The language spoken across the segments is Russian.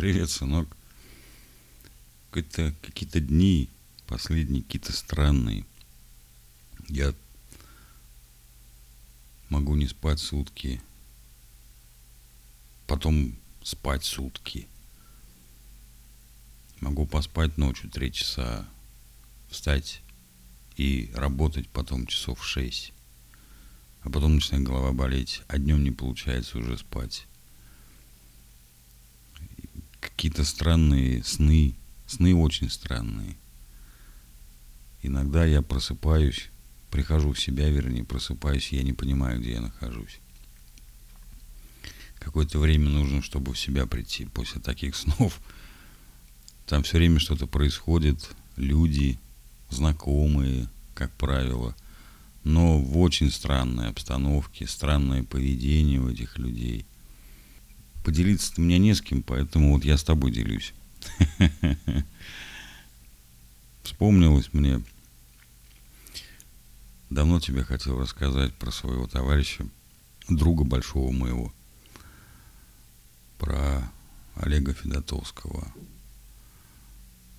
Привет, сынок. Какие-то какие дни последние, какие-то странные. Я могу не спать сутки, потом спать сутки. Могу поспать ночью три часа, встать и работать потом часов шесть. А потом начинает голова болеть, а днем не получается уже спать. Какие-то странные сны, сны очень странные. Иногда я просыпаюсь, прихожу в себя, вернее, просыпаюсь, я не понимаю, где я нахожусь. Какое-то время нужно, чтобы в себя прийти после таких снов. Там все время что-то происходит, люди, знакомые, как правило, но в очень странной обстановке, странное поведение у этих людей. Поделиться-то мне не с кем, поэтому вот я с тобой делюсь. Вспомнилось мне, давно тебе хотел рассказать про своего товарища, друга большого моего, про Олега Федотовского.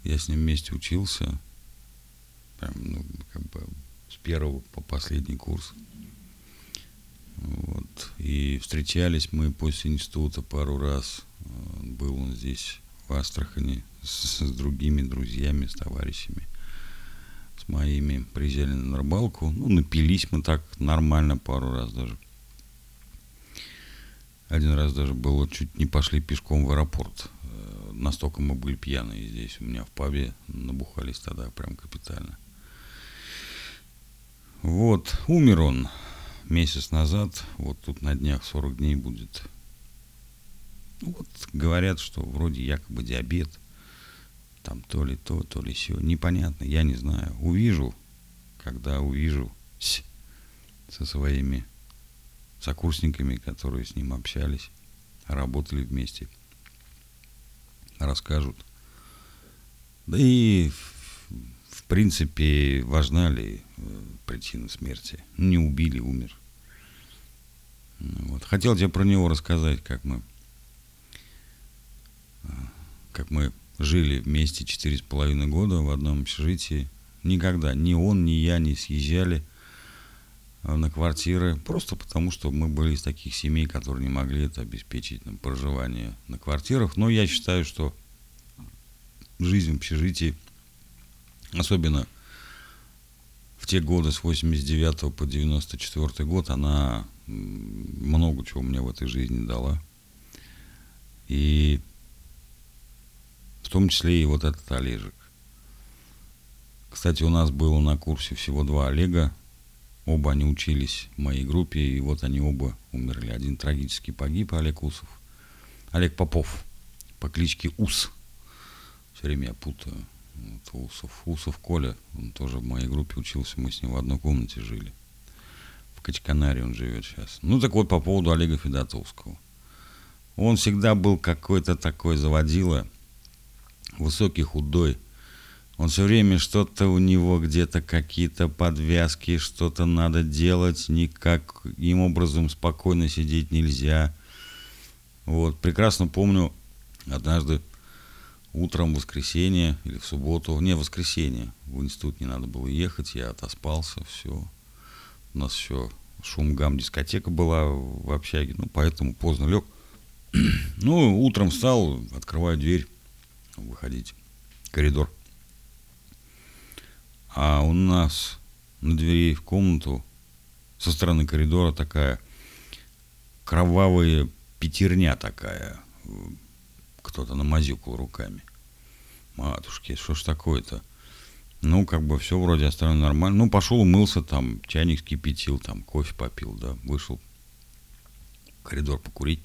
Я с ним вместе учился, прям, ну, как бы с первого по последний курс. Вот. И встречались мы после института пару раз. Был он здесь, в Астрахани, с, с другими друзьями, с товарищами, с моими. Приезжали на рыбалку. Ну, напились мы так нормально пару раз даже. Один раз даже было, чуть не пошли пешком в аэропорт. Э, настолько мы были пьяные здесь. У меня в пабе набухались тогда прям капитально. Вот, умер он месяц назад. Вот тут на днях 40 дней будет. Ну, вот говорят, что вроде якобы диабет. Там то ли то, то ли все. Непонятно, я не знаю. Увижу, когда увижу со своими сокурсниками, которые с ним общались, работали вместе, расскажут. Да и, в принципе, важна ли э, причина смерти? Не убили, умер. Вот. Хотел тебе про него рассказать, как мы, как мы жили вместе четыре с половиной года в одном общежитии. Никогда ни он, ни я не съезжали Э, на квартиры, просто потому что мы были из таких семей, которые не могли это обеспечить на проживание на квартирах. Но я считаю, что жизнь в общежитии, особенно в те годы с 89 по 94 год, она много чего мне в этой жизни дала. И в том числе и вот этот Олежек. Кстати, у нас было на курсе всего два Олега, Оба они учились в моей группе, и вот они оба умерли. Один трагически погиб, Олег Усов. Олег Попов по кличке Ус. Все время я путаю. Вот Усов. Усов Коля, он тоже в моей группе учился, мы с ним в одной комнате жили. В Качканаре он живет сейчас. Ну так вот, по поводу Олега Федотовского. Он всегда был какой-то такой заводила, высокий, худой, он все время что-то у него где-то какие-то подвязки, что-то надо делать, никаким образом спокойно сидеть нельзя. Вот, прекрасно помню, однажды утром в воскресенье или в субботу, не, в воскресенье, в институт не надо было ехать, я отоспался, все. У нас еще шум гам дискотека была в общаге, ну, поэтому поздно лег. ну, утром встал, открываю дверь, выходить, коридор – а у нас на двери в комнату со стороны коридора такая кровавая пятерня такая. Кто-то намазюкал руками. Матушки, что ж такое-то? Ну, как бы все вроде оставлено нормально. Ну, пошел умылся там, чайник скипятил, там, кофе попил, да, вышел в коридор покурить.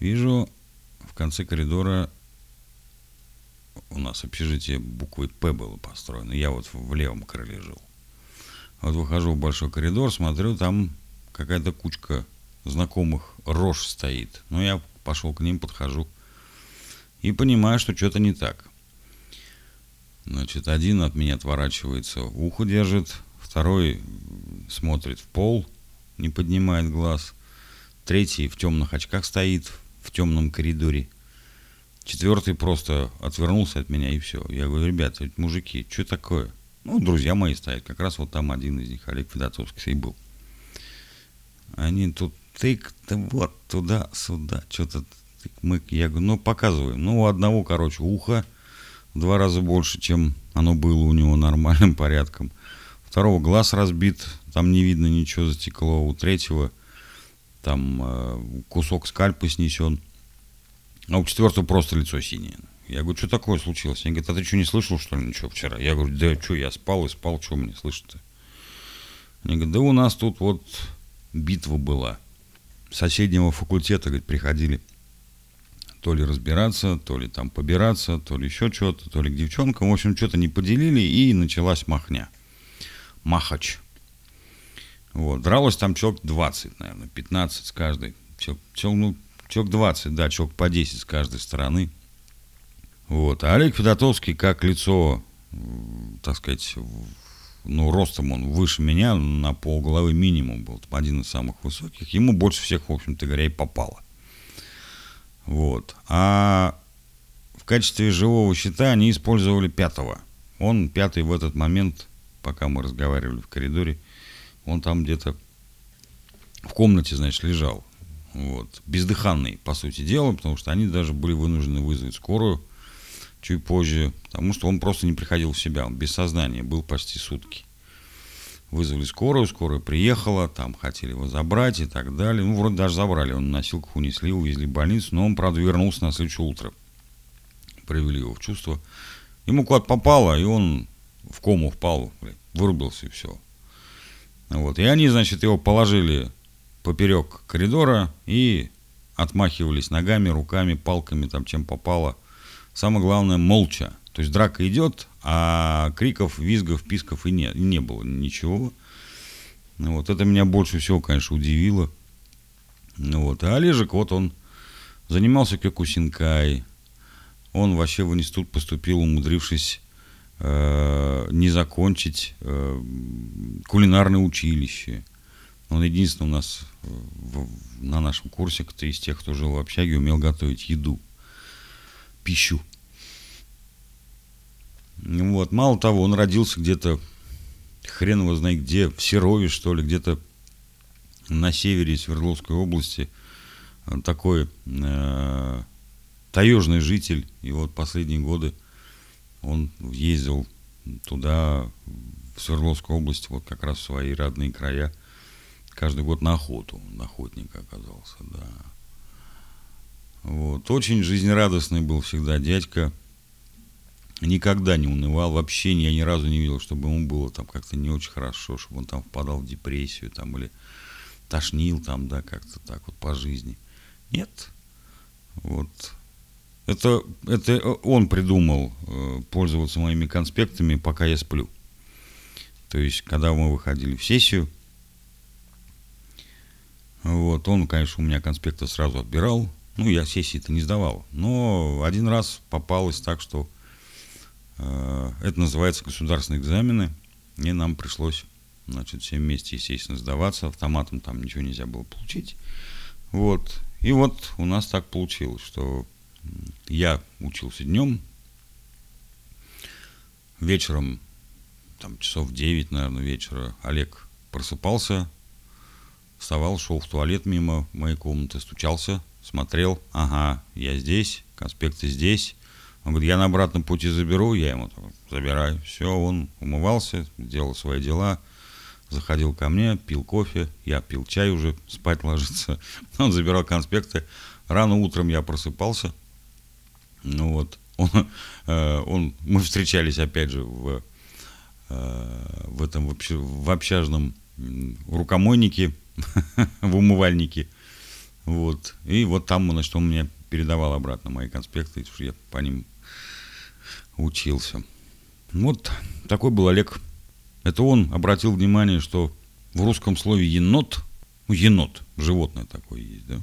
Вижу в конце коридора у нас общежитие буквой «П» было построено. Я вот в левом крыле жил. Вот выхожу в большой коридор, смотрю, там какая-то кучка знакомых рож стоит. Ну, я пошел к ним, подхожу. И понимаю, что что-то не так. Значит, один от меня отворачивается, ухо держит, второй смотрит в пол, не поднимает глаз, третий в темных очках стоит в темном коридоре – Четвертый просто отвернулся от меня и все. Я говорю, ребята, мужики, что такое? Ну, друзья мои стоят, как раз вот там один из них, Олег Федотовский, и был. Они тут тык, да вот, туда-сюда, что-то тык-мык. Я говорю, ну, показываем. Ну, у одного, короче, ухо два раза больше, чем оно было у него нормальным порядком. Второго глаз разбит, там не видно ничего затекло. У третьего там э, кусок скальпа снесен. А у четвертого просто лицо синее. Я говорю, что такое случилось? Они говорят, а ты что, не слышал, что ли, ничего вчера? Я говорю, да что, я спал и спал, что мне слышать-то? Они говорят, да у нас тут вот битва была. С соседнего факультета, говорит, приходили то ли разбираться, то ли там побираться, то ли еще что-то, то ли к девчонкам. В общем, что-то не поделили, и началась махня. Махач. Вот. Дралось там человек 20, наверное, 15 с каждой. Человек, человек, ну, человек 20, да, человек по 10 с каждой стороны. Вот. А Олег Федотовский, как лицо, так сказать, ну, ростом он выше меня, на полголовы минимум был, один из самых высоких. Ему больше всех, в общем-то говоря, и попало. Вот. А в качестве живого щита они использовали пятого. Он пятый в этот момент, пока мы разговаривали в коридоре, он там где-то в комнате, значит, лежал. Вот. Бездыханный, по сути дела, потому что они даже были вынуждены вызвать скорую чуть позже, потому что он просто не приходил в себя, он без сознания был почти сутки. Вызвали скорую, скорая приехала, там хотели его забрать и так далее. Ну, вроде даже забрали, он на носилках унесли, увезли в больницу, но он, правда, вернулся на следующее утро. Привели его в чувство. Ему куда-то попало, и он в кому впал, вырубился и все. Вот. И они, значит, его положили поперек коридора и отмахивались ногами, руками, палками, там чем попало. Самое главное, молча. То есть драка идет, а криков, визгов, писков и не, не было ничего. Вот. Это меня больше всего, конечно, удивило. Вот. А Олежек, вот он занимался кёкусинкай. Он вообще в институт поступил, умудрившись э, не закончить э, кулинарное училище. Он единственный у нас э, в, на нашем курсе, кто из тех, кто жил в общаге, умел готовить еду, пищу. Вот. Мало того, он родился где-то, хрен его знает где, в Серове, что ли, где-то на севере Свердловской области. Такой э, таежный житель. И вот последние годы он ездил туда, в Свердловскую область, вот как раз в свои родные края, каждый год на охоту. Он охотник оказался, да. Вот. Очень жизнерадостный был всегда дядька никогда не унывал, вообще я ни разу не видел, чтобы ему было там как-то не очень хорошо, чтобы он там впадал в депрессию там или тошнил там, да, как-то так вот по жизни. Нет. Вот. Это, это он придумал э, пользоваться моими конспектами, пока я сплю. То есть, когда мы выходили в сессию, вот, он, конечно, у меня конспекты сразу отбирал. Ну, я сессии-то не сдавал. Но один раз попалось так, что это называется государственные экзамены, и нам пришлось, значит, всем вместе, естественно, сдаваться. Автоматом там ничего нельзя было получить. Вот. И вот у нас так получилось, что я учился днем, вечером, там часов 9, наверное, вечера, Олег просыпался, вставал, шел в туалет мимо моей комнаты, стучался, смотрел, ага, я здесь, конспекты здесь, он говорит, я на обратном пути заберу, я ему забираю. Все, он умывался, делал свои дела, заходил ко мне, пил кофе, я пил чай уже, спать ложиться. Он забирал конспекты. Рано утром я просыпался. Ну вот, он, э, он, мы встречались опять же в, э, в этом в общажном рукомойнике, в умывальнике. Вот. И вот там, значит, он мне передавал обратно мои конспекты, я по ним учился. Вот такой был Олег. Это он обратил внимание, что в русском слове енот, ну, енот, животное такое есть, да,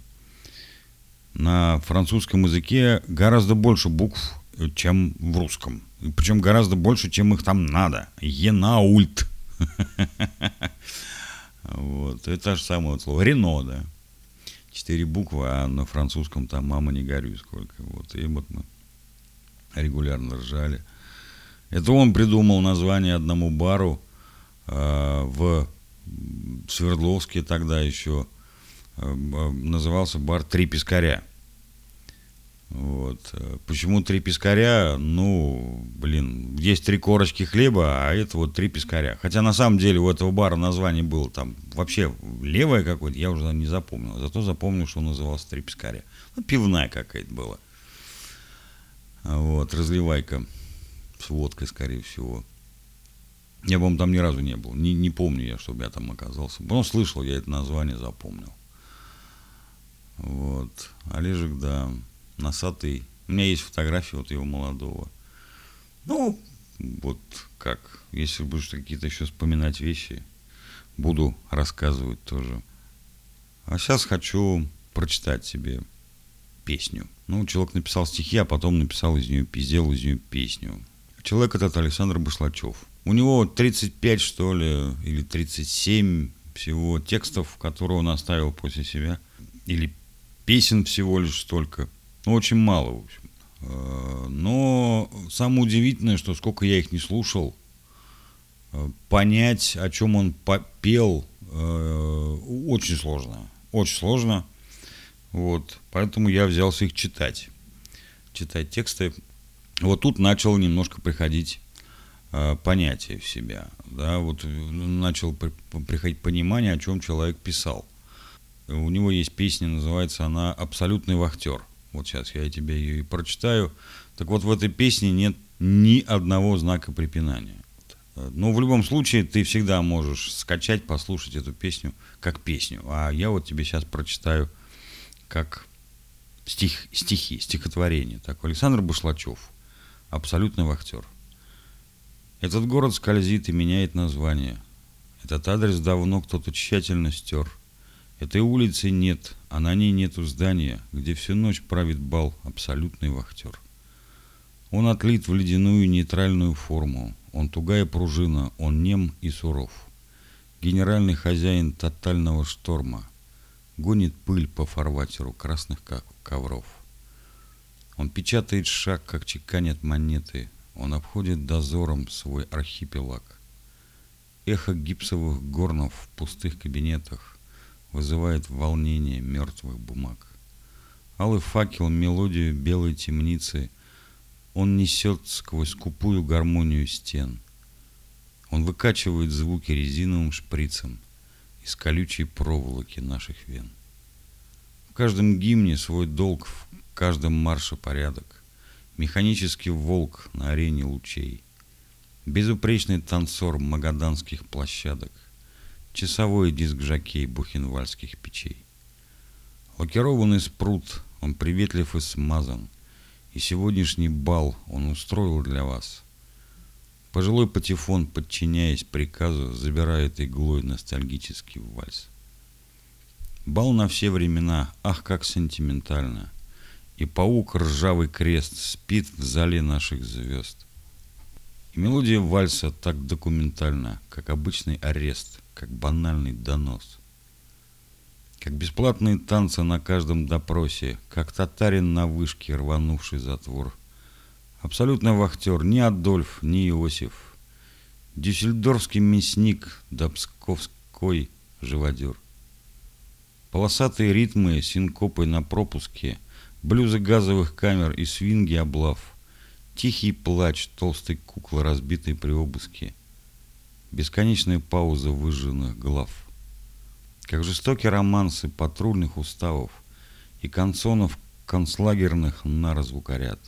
на французском языке гораздо больше букв, чем в русском. Причем гораздо больше, чем их там надо. Енаульт. Вот, это же самое слово. Рено, да. Четыре буквы, а на французском там мама не горюй сколько. Вот, и вот мы регулярно ржали. Это он придумал название одному бару э, в Свердловске тогда еще. Э, назывался бар «Три пескаря». Вот. Почему три пескаря? Ну, блин, есть три корочки хлеба, а это вот три пескаря. Хотя на самом деле у этого бара название было там вообще левое какое-то, я уже не запомнил. Зато запомнил, что он назывался три пескаря. Ну, пивная какая-то была. Вот, разливайка с водкой, скорее всего. Я, по-моему, там ни разу не был. Не, не помню я, чтобы я там оказался. Но слышал, я это название запомнил. Вот. Олежек, да носатый. У меня есть фотография вот его молодого. Ну, вот как, если будешь какие-то еще вспоминать вещи, буду рассказывать тоже. А сейчас хочу прочитать себе песню. Ну, человек написал стихи, а потом написал из нее, сделал из нее песню. Человек этот Александр Башлачев. У него 35, что ли, или 37 всего текстов, которые он оставил после себя. Или песен всего лишь столько. Ну, очень мало, в общем. Э, но самое удивительное, что сколько я их не слушал, э, понять, о чем он попел, э, очень сложно. Очень сложно. Вот. Поэтому я взялся их читать. Читать тексты. Вот тут начало немножко приходить понятие в себя. Да, вот начал приходить понимание, о чем человек писал. У него есть песня, называется она «Абсолютный вахтер». Вот сейчас я тебе ее и прочитаю. Так вот, в этой песне нет ни одного знака препинания. Но в любом случае ты всегда можешь скачать, послушать эту песню как песню. А я вот тебе сейчас прочитаю как стих, стихи, стихотворение. Так, Александр Бушлачев, абсолютный вахтер. Этот город скользит и меняет название. Этот адрес давно кто-то тщательно стер – Этой улицы нет, а на ней нету здания, где всю ночь правит бал абсолютный вахтер. Он отлит в ледяную нейтральную форму, он тугая пружина, он нем и суров. Генеральный хозяин тотального шторма гонит пыль по фарватеру красных ковров. Он печатает шаг, как чеканят монеты, он обходит дозором свой архипелаг. Эхо гипсовых горнов в пустых кабинетах, вызывает волнение мертвых бумаг. Алый факел мелодию белой темницы он несет сквозь скупую гармонию стен. Он выкачивает звуки резиновым шприцем из колючей проволоки наших вен. В каждом гимне свой долг, в каждом марше порядок. Механический волк на арене лучей. Безупречный танцор магаданских площадок часовой диск жакей бухенвальских печей. Лакированный спрут, он приветлив и смазан, и сегодняшний бал он устроил для вас. Пожилой патефон, подчиняясь приказу, забирает иглой ностальгический вальс. Бал на все времена, ах, как сентиментально. И паук ржавый крест спит в зале наших звезд. И мелодия вальса так документальна, как обычный арест – как банальный донос. Как бесплатные танцы на каждом допросе, как татарин на вышке, рванувший затвор. Абсолютно вахтер, ни Адольф, ни Иосиф. Дюссельдорфский мясник, да псковской живодер. Полосатые ритмы, синкопы на пропуске, блюзы газовых камер и свинги облав. Тихий плач толстой куклы, разбитой при обыске – Бесконечная пауза выжженных глав. Как жестокие романсы патрульных уставов и концонов концлагерных на звукоряд.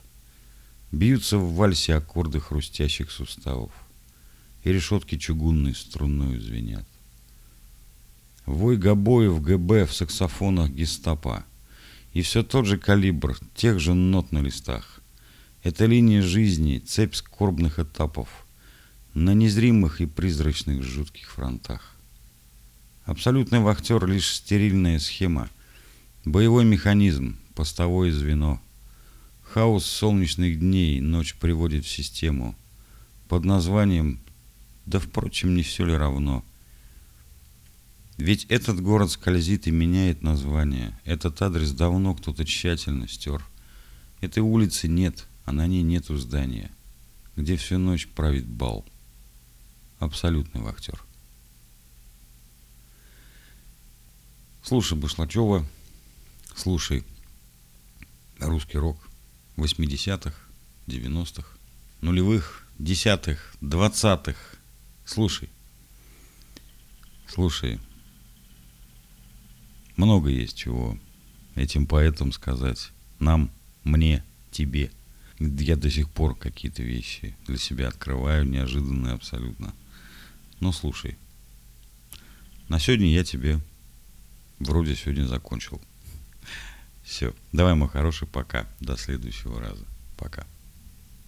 Бьются в вальсе аккорды хрустящих суставов, и решетки чугунной струнную звенят. Вой гобоев ГБ в саксофонах гестапо, и все тот же калибр, тех же нот на листах. Это линия жизни, цепь скорбных этапов — на незримых и призрачных жутких фронтах. Абсолютный вахтер — лишь стерильная схема, боевой механизм, постовое звено. Хаос солнечных дней ночь приводит в систему под названием «Да, впрочем, не все ли равно?» Ведь этот город скользит и меняет название. Этот адрес давно кто-то тщательно стер. Этой улицы нет, а на ней нету здания, где всю ночь правит бал. Абсолютный вахтер. Слушай Башлачева, слушай русский рок 80-х, 90-х, нулевых, десятых, двадцатых. Слушай, слушай, много есть чего этим поэтам сказать. Нам, мне, тебе. Я до сих пор какие-то вещи для себя открываю, неожиданные абсолютно. Но слушай, на сегодня я тебе вроде сегодня закончил. Все. Давай, мой хороший, пока. До следующего раза. Пока.